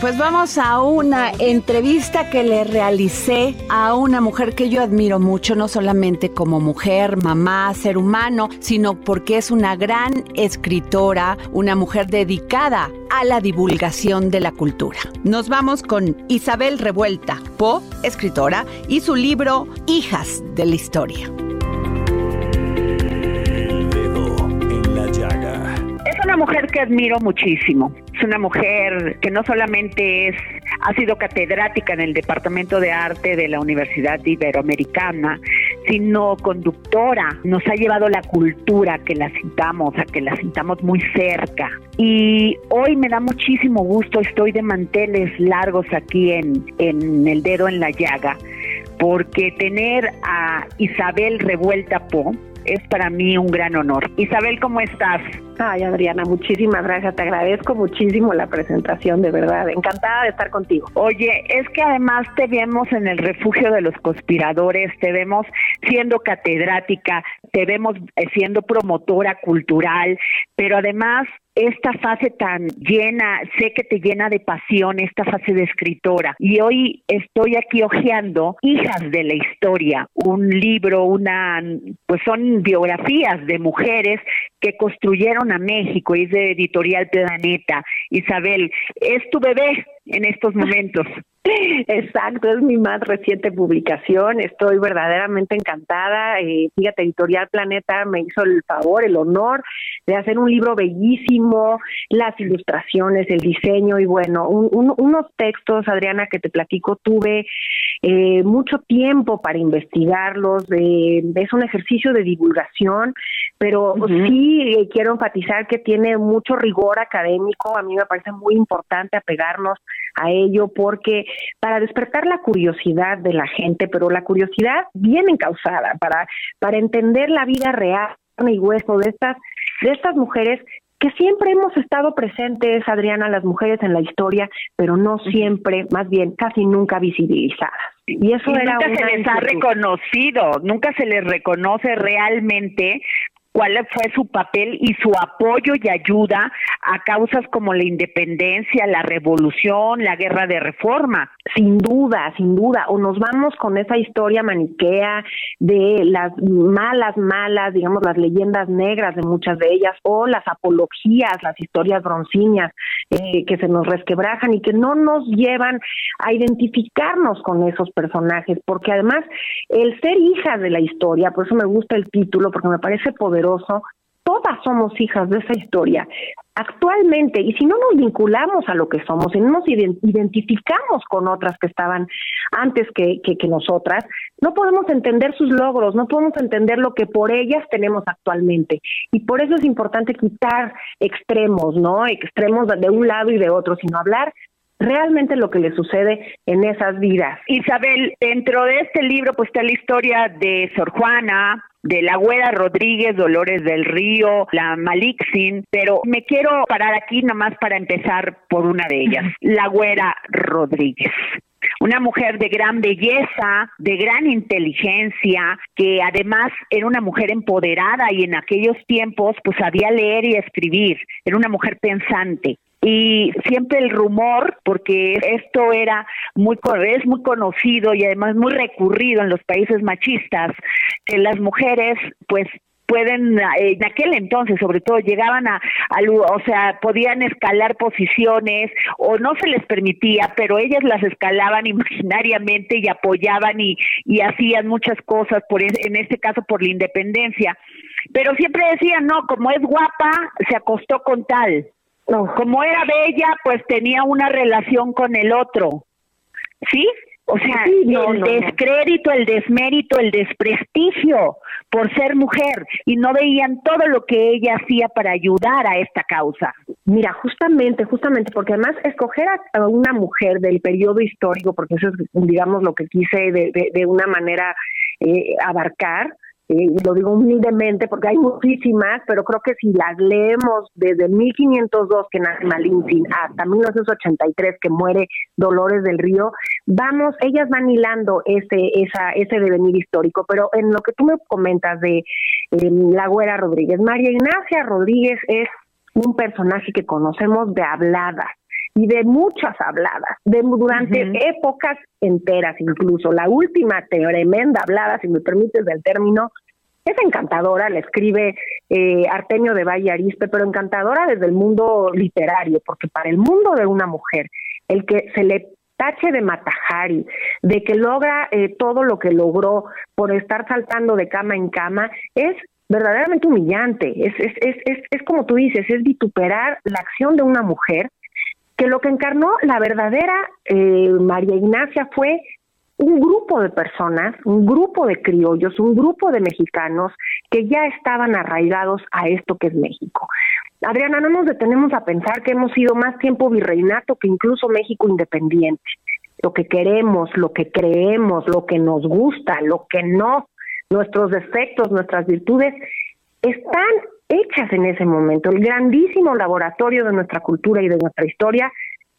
Pues vamos a una entrevista que le realicé a una mujer que yo admiro mucho, no solamente como mujer, mamá, ser humano, sino porque es una gran escritora, una mujer dedicada a la divulgación de la cultura. Nos vamos con Isabel Revuelta, Po, escritora, y su libro Hijas de la Historia. Una mujer que admiro muchísimo. Es una mujer que no solamente es, ha sido catedrática en el Departamento de Arte de la Universidad Iberoamericana, sino conductora. Nos ha llevado la cultura que la sintamos, a que la sintamos muy cerca. Y hoy me da muchísimo gusto, estoy de manteles largos aquí en, en el dedo en la llaga, porque tener a Isabel Revuelta Po, es para mí un gran honor. Isabel, ¿cómo estás? Ay, Adriana, muchísimas gracias. Te agradezco muchísimo la presentación, de verdad. Encantada de estar contigo. Oye, es que además te vemos en el refugio de los conspiradores, te vemos siendo catedrática, te vemos eh, siendo promotora cultural, pero además esta fase tan llena, sé que te llena de pasión, esta fase de escritora. Y hoy estoy aquí hojeando Hijas de la Historia, un libro, una, pues son biografías de mujeres que construyeron a México, es de Editorial Planeta. Isabel, es tu bebé en estos momentos. Exacto, es mi más reciente publicación. Estoy verdaderamente encantada. Eh, fíjate, Editorial Planeta me hizo el favor, el honor de hacer un libro bellísimo, las ilustraciones, el diseño y bueno, unos textos, Adriana, que te platico, tuve eh, mucho tiempo para investigarlos. es un ejercicio de divulgación, pero sí eh, quiero enfatizar que tiene mucho rigor académico. A mí me parece muy importante apegarnos a ello porque para despertar la curiosidad de la gente, pero la curiosidad bien encausada para, para entender la vida real y hueso de estas, de estas mujeres que siempre hemos estado presentes, Adriana, las mujeres en la historia, pero no siempre, más bien casi nunca visibilizadas. Y eso era nunca se les ha reconocido, nunca se les reconoce realmente cuál fue su papel y su apoyo y ayuda a causas como la independencia, la revolución, la guerra de reforma. Sin duda, sin duda. O nos vamos con esa historia maniquea de las malas, malas, digamos, las leyendas negras de muchas de ellas, o las apologías, las historias broncíneas eh, que se nos resquebrajan y que no nos llevan a identificarnos con esos personajes, porque además el ser hija de la historia, por eso me gusta el título, porque me parece poderoso todas somos hijas de esa historia. Actualmente, y si no nos vinculamos a lo que somos, y no nos identificamos con otras que estaban antes que, que, nosotras, no podemos entender sus logros, no podemos entender lo que por ellas tenemos actualmente. Y por eso es importante quitar extremos, ¿no? Extremos de un lado y de otro, sino hablar realmente lo que le sucede en esas vidas. Isabel, dentro de este libro pues está la historia de Sor Juana, de la Güera Rodríguez, Dolores del Río, la Malixin, pero me quiero parar aquí nomás para empezar por una de ellas, la Güera Rodríguez. Una mujer de gran belleza, de gran inteligencia, que además era una mujer empoderada y en aquellos tiempos pues sabía leer y escribir, era una mujer pensante y siempre el rumor, porque esto era muy es muy conocido y además muy recurrido en los países machistas, que las mujeres pues pueden en aquel entonces sobre todo llegaban a, o sea podían escalar posiciones o no se les permitía pero ellas las escalaban imaginariamente y apoyaban y, y hacían muchas cosas por en este caso por la independencia. Pero siempre decían no como es guapa se acostó con tal como era bella, pues tenía una relación con el otro. ¿Sí? O sea, el descrédito, el desmérito, el desprestigio por ser mujer y no veían todo lo que ella hacía para ayudar a esta causa. Mira, justamente, justamente, porque además escoger a, una mujer del periodo histórico, porque eso es, digamos, lo que quise de, de, de una manera eh, abarcar, y lo digo humildemente porque hay muchísimas, pero creo que si las leemos desde 1502 que nace Malintzin hasta 1983 que muere Dolores del Río, vamos, ellas van hilando ese esa ese devenir histórico, pero en lo que tú me comentas de la Güera Rodríguez, María Ignacia Rodríguez es un personaje que conocemos de hablada y de muchas habladas, de durante épocas enteras incluso. La última tremenda hablada, si me permites el término, es encantadora, la escribe eh, Artemio de Valle Arispe, pero encantadora desde el mundo literario, porque para el mundo de una mujer, el que se le tache de Matajari, de que logra eh, todo lo que logró por estar saltando de cama en cama, es verdaderamente humillante. Es, es, es, es, es como tú dices, es vituperar la acción de una mujer que lo que encarnó la verdadera eh, María Ignacia fue un grupo de personas, un grupo de criollos, un grupo de mexicanos que ya estaban arraigados a esto que es México. Adriana, no nos detenemos a pensar que hemos sido más tiempo virreinato que incluso México independiente. Lo que queremos, lo que creemos, lo que nos gusta, lo que no, nuestros defectos, nuestras virtudes, están hechas en ese momento. El grandísimo laboratorio de nuestra cultura y de nuestra historia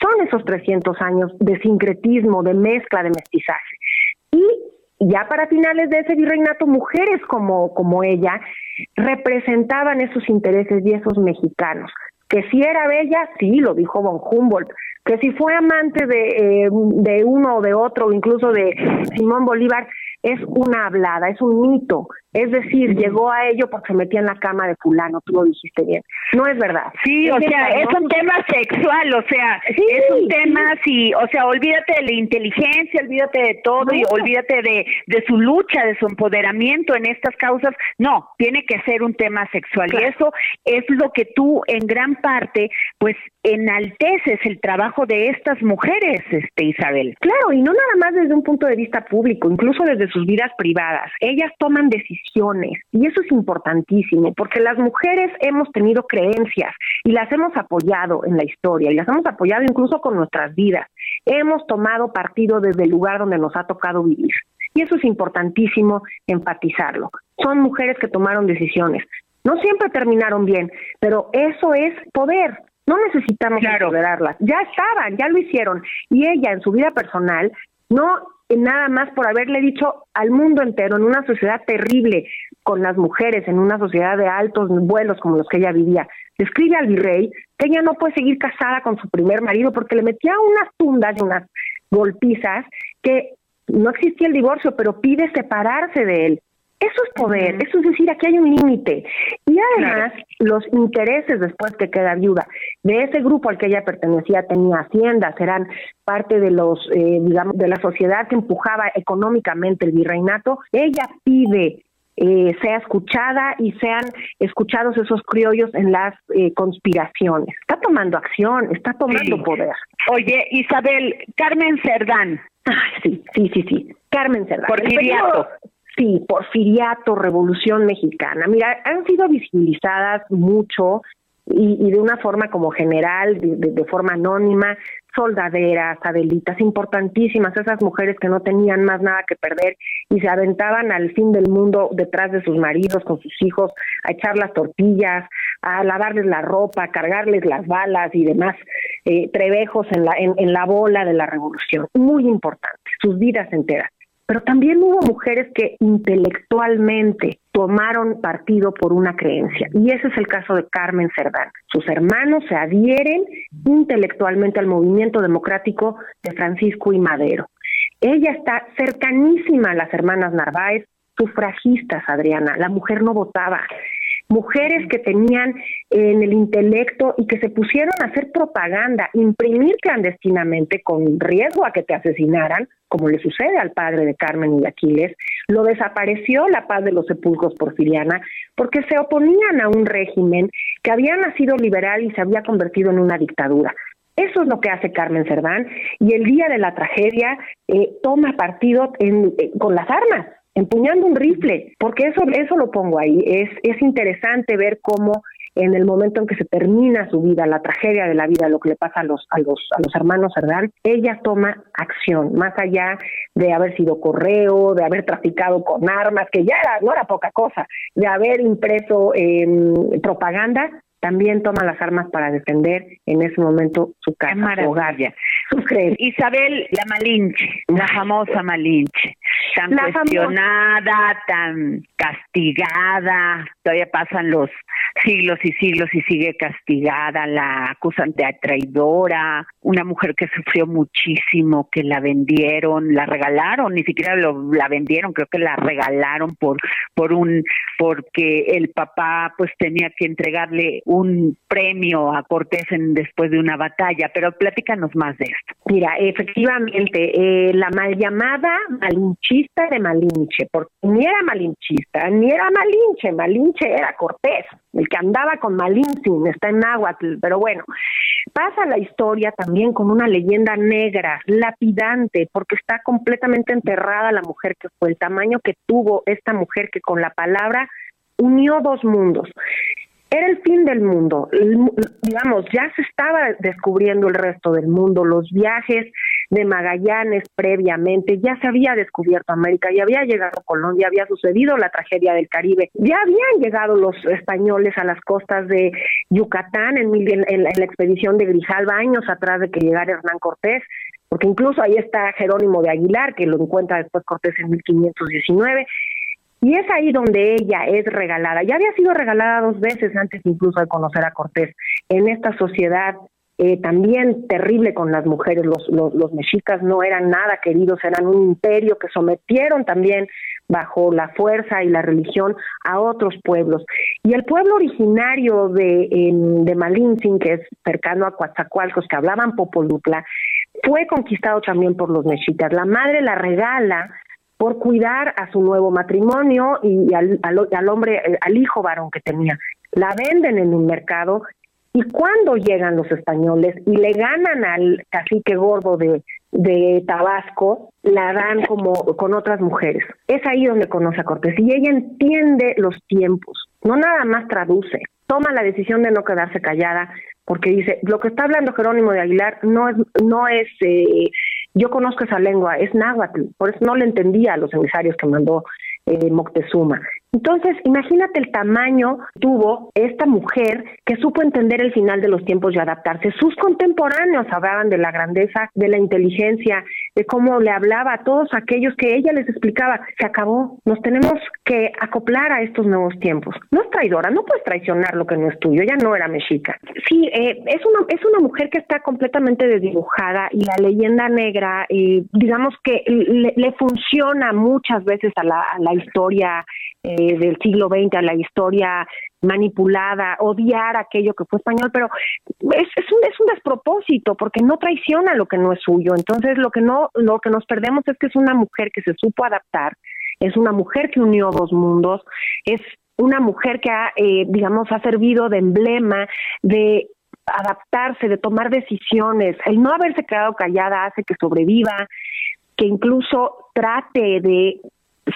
son esos 300 años de sincretismo, de mezcla, de mestizaje. Y ya para finales de ese virreinato, mujeres como, como ella representaban esos intereses y esos mexicanos. Que si era bella, sí, lo dijo von Humboldt, que si fue amante de, eh, de uno o de otro, incluso de Simón Bolívar, es una hablada, es un mito. Es decir, llegó a ello porque se metía en la cama de fulano, tú lo dijiste bien. No es verdad. Sí, o sea, es un tema sexual, o sea, es un tema, sí. o sea, olvídate de la inteligencia, olvídate de todo y olvídate de, de su lucha, de su empoderamiento en estas causas. No, tiene que ser un tema sexual y eso es lo que tú en gran parte, pues, enalteces el trabajo de estas mujeres, este Isabel. Claro, y no nada más desde un punto de vista público, incluso desde sus vidas privadas. Ellas toman decisiones y eso es importantísimo porque las mujeres hemos tenido creencias y las hemos apoyado en la historia y las hemos apoyado incluso con nuestras vidas. Hemos tomado partido desde el lugar donde nos ha tocado vivir. Y eso es importantísimo enfatizarlo. Son mujeres que tomaron decisiones. No siempre terminaron bien, pero eso es poder. No necesitamos claro. Ya estaban, ya lo hicieron. Y ella en su vida personal no nada más por haberle dicho al mundo entero, en una sociedad terrible con las mujeres, en una sociedad de altos vuelos como los que ella vivía, le escribe al virrey que ella no puede seguir casada con su primer marido porque le metía unas tundas y unas golpizas que no existía el divorcio, pero pide separarse de él. Eso es poder, eso es decir, aquí hay un límite. Y además, los intereses después que queda viuda de ese grupo al que ella pertenecía tenía haciendas, eran parte de los, eh, digamos, de la sociedad que empujaba económicamente el virreinato. Ella pide eh, sea escuchada y sean escuchados esos criollos en las eh, conspiraciones. Está tomando acción, está tomando poder. Oye, Isabel, Carmen Cerdán. sí, sí, sí, sí. Carmen Cerdán. Porfiriato. Sí, porfiriato, revolución mexicana. Mira, han sido visibilizadas mucho y, de una forma como general, de, forma anónima, soldaderas, adelitas, importantísimas, esas mujeres que no tenían más nada que perder y se aventaban al fin del mundo detrás de sus maridos, con sus hijos, a echar las tortillas, a lavarles la ropa, a cargarles las balas y demás eh, trebejos en la, en la bola de la revolución. Muy importante, sus vidas enteras pero también hubo mujeres que intelectualmente tomaron partido por una creencia. Y ese es el caso de Carmen Cerdán. Sus hermanos se adhieren intelectualmente al movimiento democrático de Francisco y Madero. Ella está cercanísima a las hermanas Narváez, sufragistas, Adriana. La mujer no votaba mujeres que tenían en el intelecto y que se pusieron a hacer propaganda, imprimir clandestinamente con riesgo a que te asesinaran, como le sucede al padre de Carmen y de Aquiles, lo desapareció la paz de los sepulcros porfiriana porque se oponían a un régimen que había nacido liberal y se había convertido en una dictadura. Eso es lo que hace Carmen Cerdán y el día de la tragedia eh, toma partido en, eh, con las armas, empuñando un rifle, porque eso, eso lo pongo ahí. Es, es interesante ver cómo en el momento en que se termina su vida, la tragedia de la vida, lo que le pasa a los, a los, a los hermanos Cerdán, ella toma acción, más allá de haber sido correo, de haber traficado con armas, que ya era, no era poca cosa, de haber impreso eh, propaganda, también toma las armas para defender en ese momento su casa, su hogar, sus Isabel, la Malinche, la famosa Malinche. tan cuestionada, tan castigada, todavía pasan los siglos y siglos y sigue castigada, la acusan de traidora, una mujer que sufrió muchísimo, que la vendieron, la regalaron, ni siquiera lo, la vendieron, creo que la regalaron por por un porque el papá pues tenía que entregarle un premio a Cortés en, después de una batalla, pero platícanos más de esto. Mira, efectivamente, eh, la mal llamada malinchista de Malinche, porque ni era malinchista, ni era Malinche, Malinche era Cortés, el que andaba con Malintzin, está en Náhuatl, pero bueno, pasa la historia también con una leyenda negra, lapidante, porque está completamente enterrada la mujer que fue, el tamaño que tuvo esta mujer que con la palabra unió dos mundos. Era el fin del mundo, digamos, ya se estaba descubriendo el resto del mundo, los viajes de Magallanes previamente, ya se había descubierto América, ya había llegado Colón, ya había sucedido la tragedia del Caribe, ya habían llegado los españoles a las costas de Yucatán en, en la expedición de Grijalva años atrás de que llegara Hernán Cortés, porque incluso ahí está Jerónimo de Aguilar, que lo encuentra después Cortés en 1519, y es ahí donde ella es regalada. Ya había sido regalada dos veces antes incluso de conocer a Cortés. En esta sociedad eh, también terrible con las mujeres, los, los, mexicas no eran nada queridos, eran un imperio que sometieron también bajo la fuerza y la religión a otros pueblos. Y el pueblo originario de, de Malintzin, que es cercano a Coatzacoalcos, que hablaban Popolutla, fue conquistado también por los mexicas. La madre la regala por cuidar a su nuevo matrimonio y al, al, hombre, eh, al hijo varón que tenía. La venden en un mercado y cuando llegan los españoles y le ganan al cacique gordo de, de Tabasco, la dan como con otras mujeres. Es ahí donde conoce a Cortés y ella entiende los tiempos, no nada más traduce, toma la decisión de no quedarse callada porque dice, lo que está hablando Jerónimo de Aguilar no es, no es eh, yo conozco esa lengua, es náhuatl, por eso no le entendía a los emisarios que mandó eh, Moctezuma. Entonces, imagínate el tamaño tuvo esta mujer que supo entender el final de los tiempos y adaptarse. Sus contemporáneos hablaban de la grandeza, de la inteligencia, de cómo le hablaba a todos aquellos que ella les explicaba. Se acabó, nos tenemos que acoplar a estos nuevos tiempos. No es traidora, no puedes traicionar lo que no es tuyo, ella no era mexica. Sí, eh, es, una, es una mujer que está completamente desdibujada y la leyenda negra, eh, digamos que le, funciona muchas veces a la, a la historia eh, del siglo XX a la historia manipulada, odiar aquello que fue español, pero es, es, un, es un despropósito porque no traiciona lo que no es suyo. Entonces lo que no lo que nos perdemos es que es una mujer que se supo adaptar, es una mujer que unió dos mundos, es una mujer que ha, eh, digamos, ha servido de emblema de adaptarse, de tomar decisiones. El no haberse quedado callada hace que sobreviva, que incluso trate de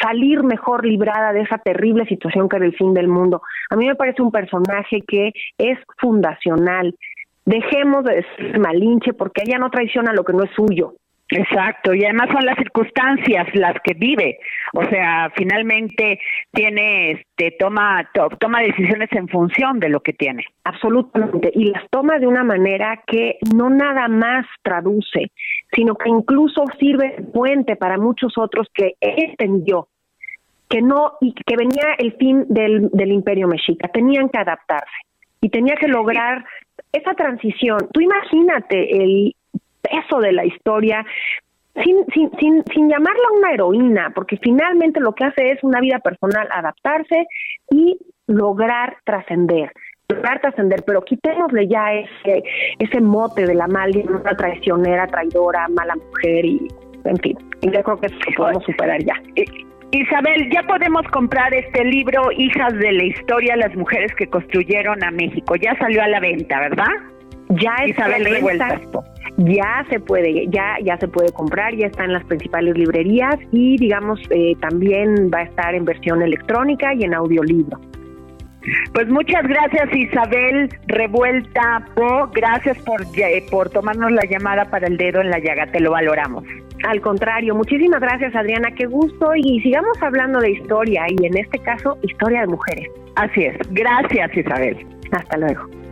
salir mejor librada de esa terrible situación que era el fin del mundo. A mí me parece un personaje que es fundacional. Dejemos de ser malinche porque ella no traiciona lo que no es suyo. Exacto, y además son las circunstancias las que vive, o sea, finalmente tiene, este, toma, toma decisiones en función de lo que tiene. Absolutamente, y las toma de una manera que no nada más traduce, sino que incluso sirve de puente para muchos otros que entendió que no y que venía el fin del, del imperio mexica, tenían que adaptarse y tenía que lograr esa transición. Tú imagínate el peso de la historia, sin, sin, sin, sin llamarla una heroína, porque finalmente lo que hace es una vida personal, adaptarse y lograr trascender lograr trascender, pero quitémosle ya ese, ese mote de la mal, una traicionera, traidora, mala mujer y en fin, yo creo que eso podemos superar ya. Isabel, ya podemos comprar este libro, Hijas de la Historia, las mujeres que construyeron a México. Ya salió a la venta, ¿verdad? Ya Isabel Revueltas ya se puede, ya, ya se puede comprar, ya está en las principales librerías y digamos eh, también va a estar en versión electrónica y en audiolibro. Pues muchas gracias Isabel Revuelta Po, gracias por, eh, por tomarnos la llamada para el dedo en la llaga, te lo valoramos. Al contrario, muchísimas gracias Adriana, qué gusto y sigamos hablando de historia y en este caso historia de mujeres. Así es, gracias Isabel. Hasta luego.